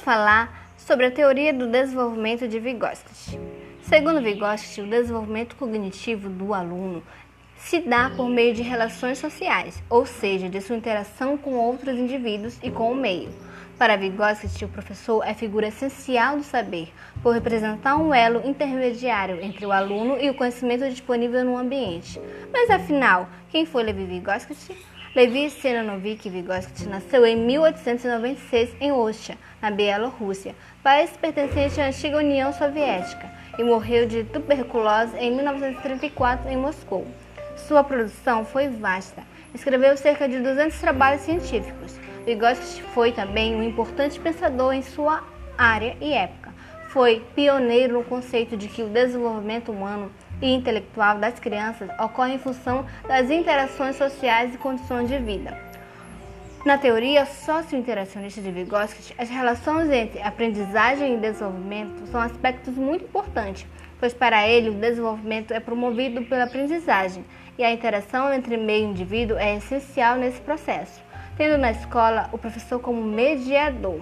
falar sobre a teoria do desenvolvimento de Vygotsky. Segundo Vygotsky, o desenvolvimento cognitivo do aluno se dá por meio de relações sociais, ou seja, de sua interação com outros indivíduos e com o meio. Para Vygotsky, o professor é figura essencial do saber, por representar um elo intermediário entre o aluno e o conhecimento disponível no ambiente. Mas afinal, quem foi Levi Vygotsky? Levi Seranovich Vygotsky nasceu em 1896 em Ostia, na Bielorrússia, país pertencente à antiga União Soviética, e morreu de tuberculose em 1934 em Moscou. Sua produção foi vasta. Escreveu cerca de 200 trabalhos científicos. Vygotsky foi também um importante pensador em sua área e época. Foi pioneiro no conceito de que o desenvolvimento humano e intelectual das crianças ocorre em função das interações sociais e condições de vida. Na teoria socio-interacionista de Vygotsky, as relações entre aprendizagem e desenvolvimento são aspectos muito importantes, pois para ele o desenvolvimento é promovido pela aprendizagem e a interação entre meio e indivíduo é essencial nesse processo, tendo na escola o professor como mediador.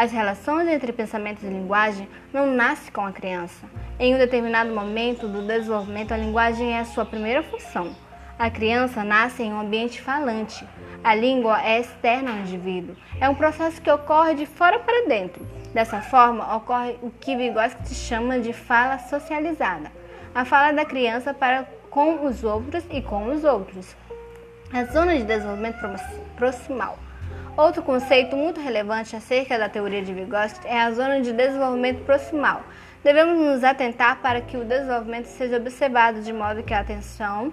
As relações entre pensamentos e linguagem não nascem com a criança. Em um determinado momento do desenvolvimento, a linguagem é a sua primeira função. A criança nasce em um ambiente falante. A língua é externa ao indivíduo. É um processo que ocorre de fora para dentro. Dessa forma, ocorre o que Vygotsky chama de fala socializada. A fala da criança para com os outros e com os outros. A zona de desenvolvimento proximal. Outro conceito muito relevante acerca da teoria de Vygotsky é a zona de desenvolvimento proximal. Devemos nos atentar para que o desenvolvimento seja observado de modo que a atenção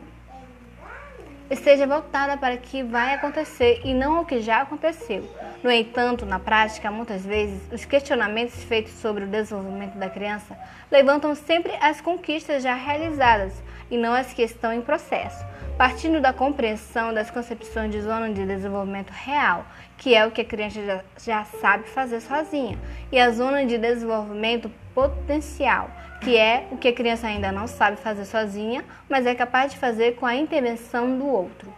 esteja voltada para o que vai acontecer e não ao que já aconteceu. No entanto, na prática, muitas vezes, os questionamentos feitos sobre o desenvolvimento da criança levantam sempre as conquistas já realizadas e não as que estão em processo partindo da compreensão das concepções de zona de desenvolvimento real, que é o que a criança já, já, sabe fazer sozinha, e a zona de desenvolvimento potencial, que é o que a criança ainda não sabe fazer sozinha, mas é capaz de fazer com a intervenção do outro.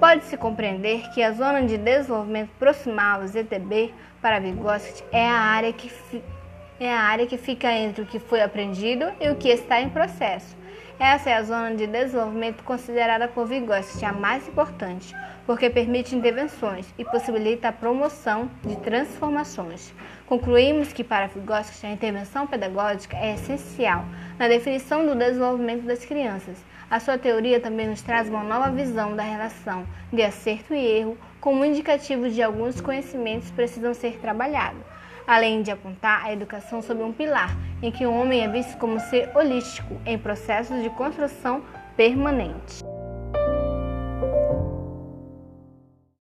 Pode-se compreender que a zona de desenvolvimento proximal, ZTB, para Vygotsky, é a área que é a área que fica entre o que foi aprendido e o que está em processo essa é a zona de desenvolvimento considerada por Vygotsky a mais importante, porque permite intervenções e possibilita a promoção de transformações. Concluímos que para Vygotsky a intervenção pedagógica é essencial na definição do desenvolvimento das crianças. A sua teoria também nos traz uma nova visão da relação de acerto e erro como indicativo de alguns conhecimentos precisam ser trabalhados além de apontar a educação sob um pilar em que o homem é visto como ser holístico em processos de construção permanente.